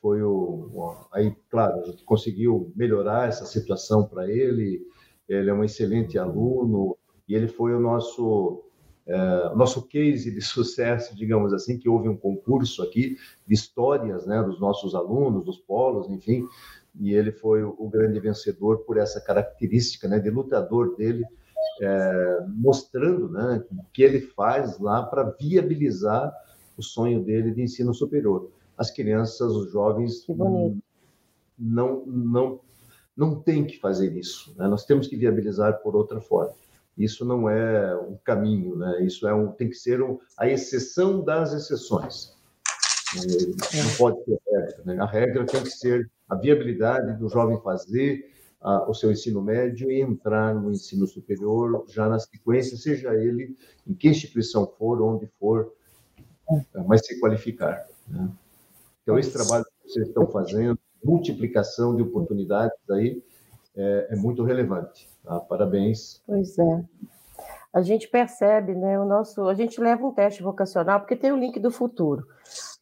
Foi o, aí, claro, a gente conseguiu melhorar essa situação para ele. Ele é um excelente aluno e ele foi o nosso é, nosso case de sucesso, digamos assim, que houve um concurso aqui de histórias, né, dos nossos alunos, dos polos, enfim, e ele foi o, grande vencedor por essa característica né, de lutador dele, é, mostrando né, o que ele faz lá para viabilizar o sonho dele de ensino superior. As crianças, os jovens não não não tem que fazer isso. Né? Nós temos que viabilizar por outra forma. Isso não é um caminho, né? Isso é um, tem que ser um, a exceção das exceções. Não pode ser regra. Né? A regra tem que ser a viabilidade do jovem fazer a, o seu ensino médio e entrar no ensino superior já na sequência, seja ele em que instituição for, onde for, é, mas se qualificar. Né? Então, esse trabalho que vocês estão fazendo, multiplicação de oportunidades aí, é, é muito relevante. Tá? Parabéns. Pois é. A gente percebe, né? O nosso, a gente leva um teste vocacional porque tem o link do futuro.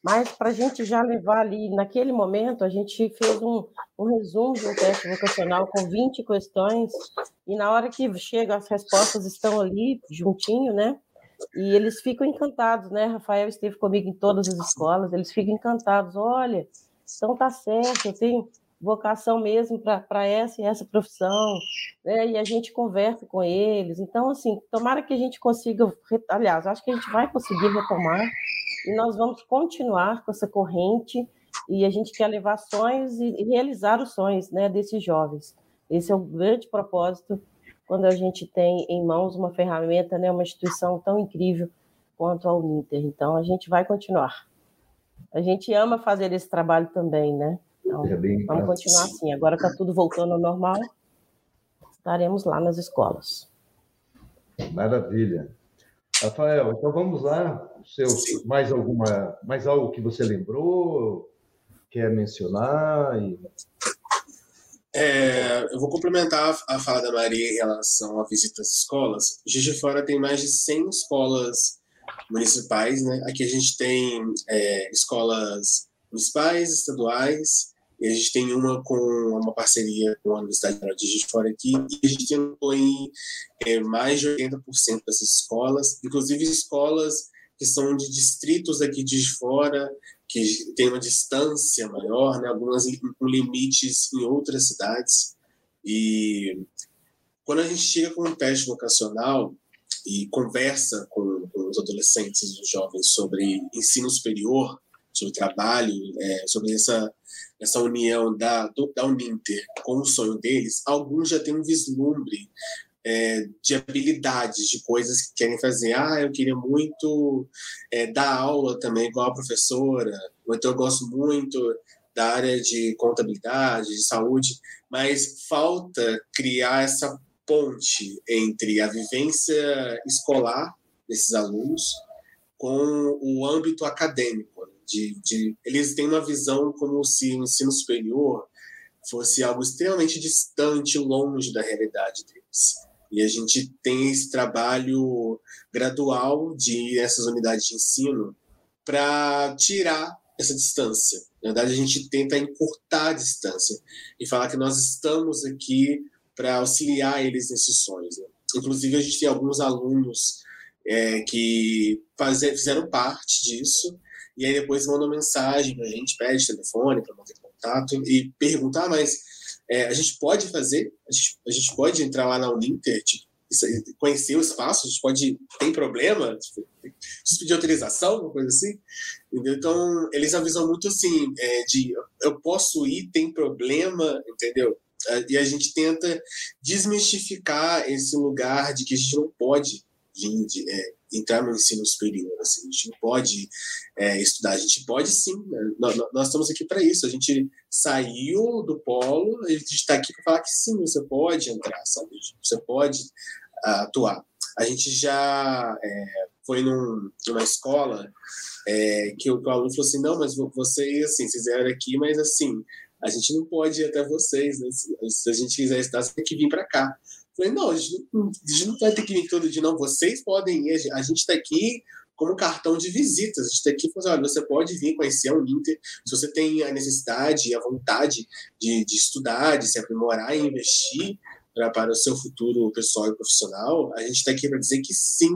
Mas para a gente já levar ali, naquele momento, a gente fez um, um resumo de um teste vocacional com 20 questões, e na hora que chega, as respostas estão ali, juntinho, né? E eles ficam encantados, né? Rafael esteve comigo em todas as escolas, eles ficam encantados. Olha, então tá certo, eu tenho vocação mesmo para essa e essa profissão, né? E a gente conversa com eles. Então, assim, tomara que a gente consiga, aliás, acho que a gente vai conseguir retomar e nós vamos continuar com essa corrente e a gente quer levar sonhos e realizar os sonhos né, desses jovens. Esse é o grande propósito quando a gente tem em mãos uma ferramenta, né, uma instituição tão incrível quanto a Uninter. Então, a gente vai continuar. A gente ama fazer esse trabalho também, né? Então, é vamos continuar assim. Agora está tudo voltando ao normal, estaremos lá nas escolas. Maravilha. Rafael, então vamos lá. Seus, mais alguma, mais algo que você lembrou, quer mencionar? E... É, eu vou complementar a fala da Maria em relação à visita às escolas. Juiz de Fora tem mais de 100 escolas municipais, né? Aqui a gente tem é, escolas municipais, estaduais, e a gente tem uma com uma parceria com a Universidade de de Fora aqui, e a gente tem é, mais de 80% dessas escolas, inclusive escolas que são de distritos aqui de Fora, que tem uma distância maior, né, algumas com limites em outras cidades. E quando a gente chega com um teste vocacional e conversa com, com os adolescentes e os jovens sobre ensino superior, sobre trabalho, é, sobre essa, essa união da, do, da Uninter com o sonho deles, alguns já têm um vislumbre é, de habilidades, de coisas que querem fazer. Ah, eu queria muito é, dar aula também, igual a professora, ou então eu gosto muito da área de contabilidade, de saúde, mas falta criar essa ponte entre a vivência escolar desses alunos com o âmbito acadêmico. De, de, eles têm uma visão como se o ensino superior fosse algo extremamente distante, longe da realidade deles. E a gente tem esse trabalho gradual de essas unidades de ensino para tirar essa distância. Na verdade, a gente tenta encurtar a distância e falar que nós estamos aqui para auxiliar eles nesses sonhos. Né? Inclusive, a gente tem alguns alunos é, que fazer, fizeram parte disso e aí depois mandam mensagem para a gente, pede telefone para manter contato e perguntar, ah, mas é, a gente pode fazer, a gente, a gente, pode entrar lá na Uninter, tipo, conhecer o espaço, a gente pode, tem problema, tipo, pedir autorização, uma coisa assim, entendeu? Então, eles avisam muito assim, é, de eu posso ir, tem problema, entendeu? E a gente tenta desmistificar esse lugar de que a gente não pode vir de, é, entrar no ensino superior. Assim, a gente não pode é, estudar, a gente pode sim. Né? Nós, nós, estamos aqui para isso. A gente saiu do polo, a gente está aqui para falar que sim, você pode entrar, sabe? Você pode uh, atuar. A gente já é, foi num, numa escola é, que o, o aluno falou assim: não, mas vocês assim, vocês aqui, mas assim, a gente não pode ir até vocês. Né? Se a gente quiser estudar, você tem que vir para cá. Falei, não, a gente não, vai ter que vir todo dia, não. Vocês podem ir. A gente está aqui como cartão de visitas. A gente está aqui falando, olha, você pode vir conhecer o Inter. Se você tem a necessidade e a vontade de, de estudar, de se aprimorar e investir pra, para o seu futuro pessoal e profissional, a gente está aqui para dizer que sim.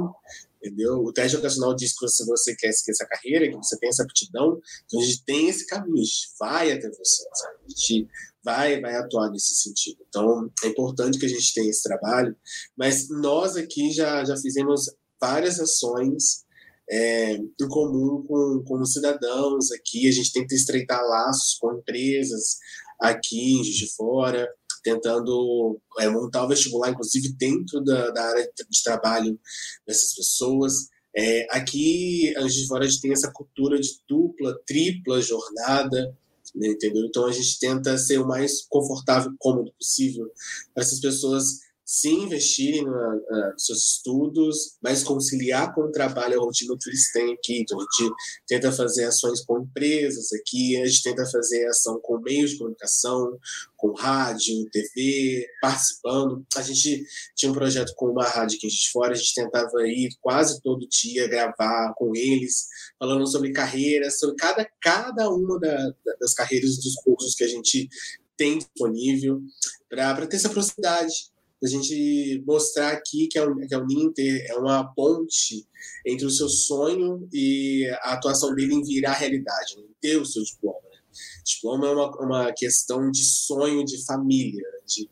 Entendeu? O teste vocacional diz que se você quer seguir essa carreira, que você tem essa aptidão, então a gente tem esse caminho, a gente vai até você, sabe? A gente vai, vai atuar nesse sentido. Então, é importante que a gente tenha esse trabalho, mas nós aqui já, já fizemos várias ações é, em comum com, com os cidadãos aqui, a gente tenta estreitar laços com empresas aqui em Juiz de Fora, tentando é, montar o vestibular, inclusive dentro da, da área de trabalho dessas pessoas. É, aqui, em Juiz de Fora, a gente tem essa cultura de dupla, tripla jornada, entendeu? Então a gente tenta ser o mais confortável, cômodo possível para essas pessoas se investirem nos seus estudos, mas conciliar com o trabalho a rotina que eles têm aqui. Então, a gente tenta fazer ações com empresas aqui, a gente tenta fazer ação com meios de comunicação, com rádio, TV, participando. A gente tinha um projeto com uma rádio aqui de fora, a gente tentava ir quase todo dia gravar com eles, falando sobre carreiras, sobre cada, cada uma da, das carreiras dos cursos que a gente tem disponível, para ter essa proximidade a gente mostrar aqui que a, que a Uninter é uma ponte entre o seu sonho e a atuação dele em virar realidade, em ter o seu diploma. Né? Diploma é uma, uma questão de sonho de família, de,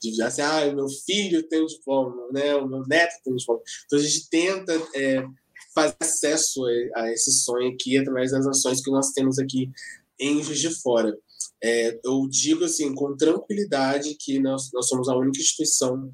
de assim, ah, meu filho tem um diploma, né? o meu neto tem um diploma. Então a gente tenta é, fazer acesso a, a esse sonho aqui através das ações que nós temos aqui em Juiz de Fora. É, eu digo assim, com tranquilidade, que nós, nós somos a única instituição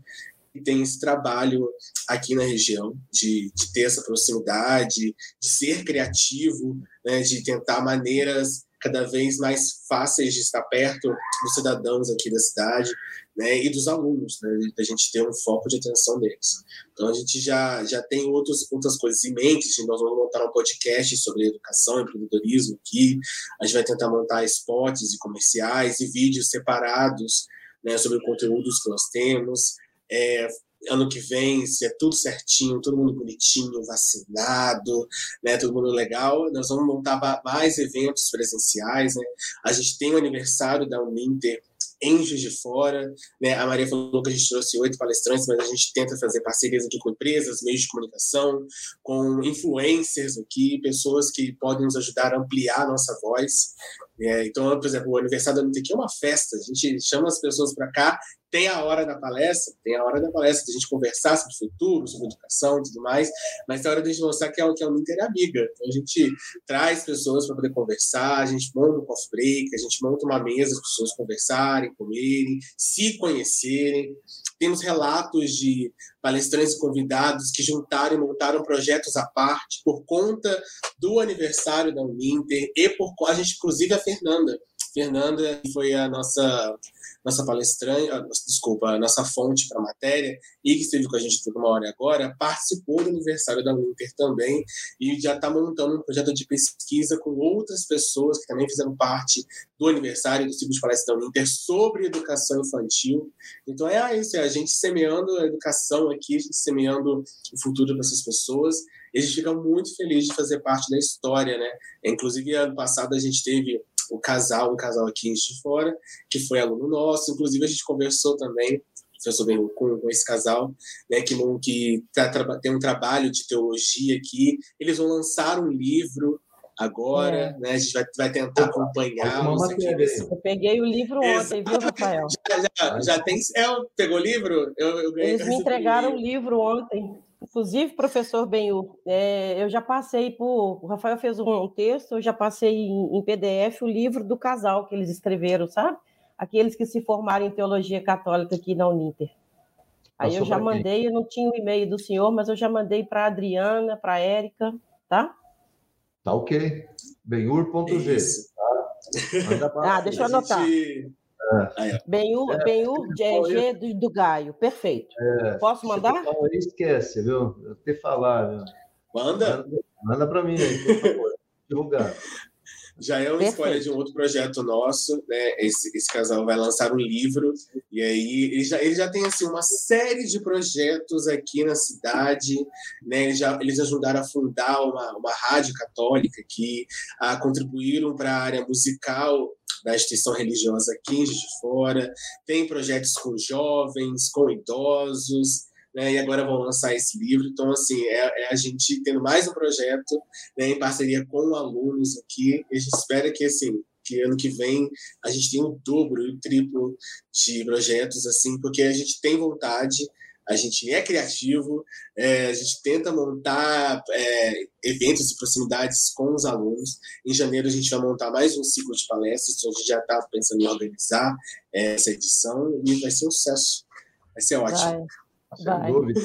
que tem esse trabalho aqui na região, de, de ter essa proximidade, de ser criativo, né, de tentar maneiras cada vez mais fáceis de estar perto dos cidadãos aqui da cidade né, e dos alunos, né, a gente ter um foco de atenção deles. Então a gente já, já tem outros, outras coisas em mente, nós vamos montar um podcast sobre educação e empreendedorismo aqui, a gente vai tentar montar spots e comerciais e vídeos separados né, sobre conteúdos que nós temos, é, ano que vem, se é tudo certinho, todo mundo bonitinho, vacinado, né, todo mundo legal, nós vamos montar mais eventos presenciais, né? A gente tem o aniversário da Uninter Juiz de Fora. Né? A Maria falou que a gente trouxe oito palestrantes, mas a gente tenta fazer parcerias aqui com empresas, meios de comunicação, com influencers aqui, pessoas que podem nos ajudar a ampliar a nossa voz. É, então, por exemplo, o aniversário da aqui é uma festa. A gente chama as pessoas para cá tem a hora da palestra, tem a hora da palestra de a gente conversar sobre o futuro, sobre educação e tudo mais, mas a hora de a gente mostrar que é, que é uma amiga. Então a gente traz pessoas para poder conversar, a gente monta um coffee break, a gente monta uma mesa para as pessoas conversarem, comerem, se conhecerem. Temos relatos de palestrantes convidados que juntaram e montaram projetos à parte por conta do aniversário da Uninter e por a gente, inclusive a Fernanda, Fernanda foi a nossa nossa palestrante, ah, desculpa, a nossa fonte para a matéria, e que esteve com a gente por uma hora agora, participou do aniversário da Uninter também, e já está montando um projeto de pesquisa com outras pessoas que também fizeram parte do aniversário do ciclo de palestra da Uninter sobre educação infantil. Então é isso, é a gente semeando a educação aqui, a gente semeando o futuro para essas pessoas, e a gente fica muito feliz de fazer parte da história, né? Inclusive, ano passado a gente teve o casal, um casal aqui de fora, que foi aluno nosso. Inclusive, a gente conversou também, professor bem com, com esse casal, né, que, que tá, tem um trabalho de teologia aqui. Eles vão lançar um livro agora, é. né? A gente vai, vai tentar acompanhá-los aqui. Eu peguei o livro ontem, viu, Rafael? Já, já, já tem. É, pegou o livro? Eu, eu ganhei, Eles me entregaram o livro ontem. Inclusive, professor Benhu, é, eu já passei por. O Rafael fez um texto, eu já passei em, em, PDF o livro do casal que eles escreveram, sabe? Aqueles que se formaram em teologia católica aqui na Uninter. Aí Passou eu já mandei, eu não tinha o e-mail do senhor, mas eu já mandei para a Adriana, para a Érica, tá? Tá ok. Benhur.g. Tá? Ah, deixa eu anotar. Gente... É. Benhur, é, Benhur GG do, do Gaio, perfeito. É, Posso mandar? Esquece, viu? Eu te falar, viu? Manda. Manda, manda para mim aí, por favor. Divulgar. Já é uma Perfeito. escolha de um outro projeto nosso, né? Esse, esse casal vai lançar um livro, e aí ele já, ele já tem assim, uma série de projetos aqui na cidade, né? Eles, já, eles ajudaram a fundar uma, uma rádio católica aqui, a contribuíram para a área musical da instituição religiosa aqui de Fora, tem projetos com jovens, com idosos, né, e agora vão lançar esse livro. Então, assim, é, é a gente tendo mais um projeto né, em parceria com alunos aqui. A gente espera que, assim, que ano que vem a gente tenha o dobro e o triplo de projetos, assim, porque a gente tem vontade a gente é criativo, é, a gente tenta montar é, eventos e proximidades com os alunos. Em janeiro a gente vai montar mais um ciclo de palestras, então a gente já está pensando em organizar é, essa edição e vai ser um sucesso. Vai ser ótimo. Vai. Sem dúvida.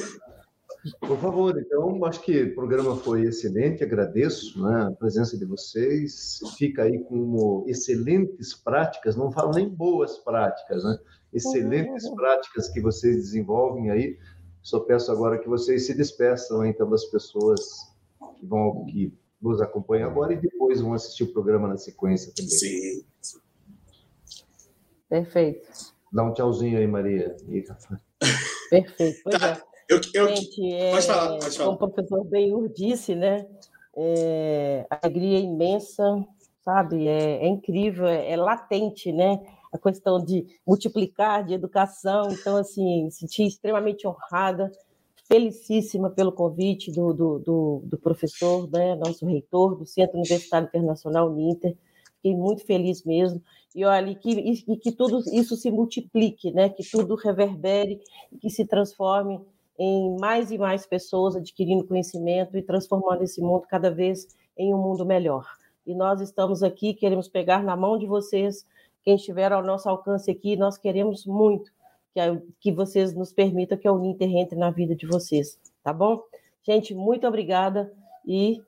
Por favor, então, acho que o programa foi excelente, agradeço né, a presença de vocês. Fica aí como excelentes práticas, não falo nem boas práticas, né? Excelentes uhum. práticas que vocês desenvolvem aí. Só peço agora que vocês se despeçam então das pessoas que vão que nos acompanham agora e depois vão assistir o programa na sequência também. Sim. Perfeito. Dá um tchauzinho aí, Maria. Perfeito. Pois tá. é. Eu, eu... Gente, é, pode falar, pode falar. Como o professor Benhur disse, né? É, a alegria é imensa, sabe? É, é incrível, é, é latente, né? A questão de multiplicar, de educação. Então, assim, senti extremamente honrada, felicíssima pelo convite do, do, do, do professor, né, nosso reitor do Centro Universitário Internacional Ninter. Fiquei muito feliz mesmo. E olha, que, e que tudo isso se multiplique, né, que tudo reverbere, que se transforme em mais e mais pessoas adquirindo conhecimento e transformando esse mundo cada vez em um mundo melhor. E nós estamos aqui, queremos pegar na mão de vocês quem estiver ao nosso alcance aqui, nós queremos muito que, a, que vocês nos permitam que a Uninter entre na vida de vocês, tá bom? Gente, muito obrigada e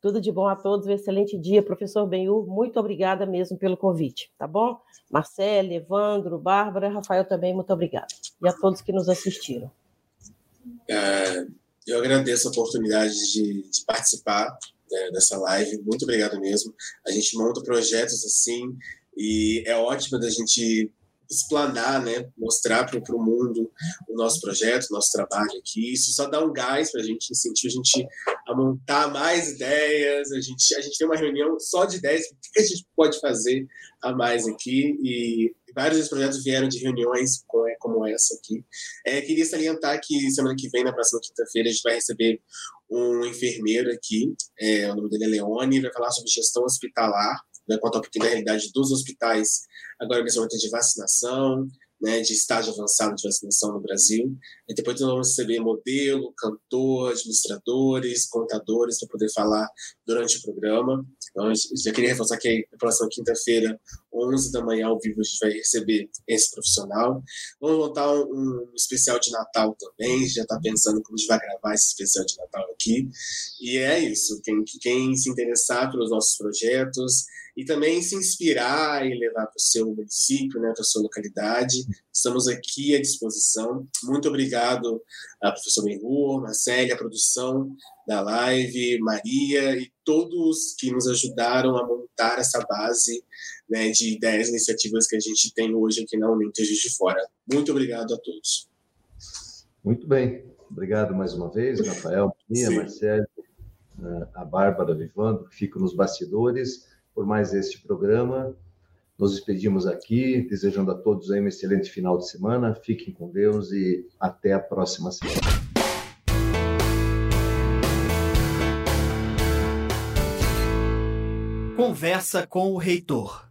tudo de bom a todos, um excelente dia. Professor Benhur, muito obrigada mesmo pelo convite, tá bom? Marcelo, Evandro, Bárbara, Rafael também, muito obrigada. E a todos que nos assistiram. É, eu agradeço a oportunidade de, de participar né, dessa live, muito obrigado mesmo. A gente monta projetos assim, e é ótimo da gente explanar, né, mostrar para o mundo o nosso projeto, o nosso trabalho aqui. Isso só dá um gás para a gente, incentiva a gente a montar mais ideias. A gente, a gente tem uma reunião só de ideias, o que a gente pode fazer a mais aqui. E vários desses projetos vieram de reuniões como essa aqui. É, queria salientar que semana que vem, na próxima quinta-feira, a gente vai receber um enfermeiro aqui, é, o nome dele é Leone, vai falar sobre gestão hospitalar né, quanto ao que tem na realidade dos hospitais, agora nesse momento de vacinação, né, de estágio avançado de vacinação no Brasil. E depois nós vamos receber modelo, cantor, administradores, contadores para poder falar durante o programa. Então, já queria reforçar que na próxima quinta-feira, 11 da manhã, ao vivo, a gente vai receber esse profissional. Vamos montar um, um especial de Natal também, já está pensando como a gente vai gravar esse especial de Natal aqui. E é isso, quem, quem se interessar pelos nossos projetos, e também se inspirar e levar para o seu município, né, para a sua localidade. Estamos aqui à disposição. Muito obrigado a professor Benhur, Marcele, a produção da live, Maria e todos que nos ajudaram a montar essa base né, de ideias e iniciativas que a gente tem hoje aqui na Uninter de Fora. Muito obrigado a todos. Muito bem. Obrigado mais uma vez, Rafael, Maria, Marcelo, eh, a Bárbara Vivando, que fica nos bastidores por mais este programa. Nos despedimos aqui, desejando a todos aí um excelente final de semana. Fiquem com Deus e até a próxima semana. Conversa com o reitor.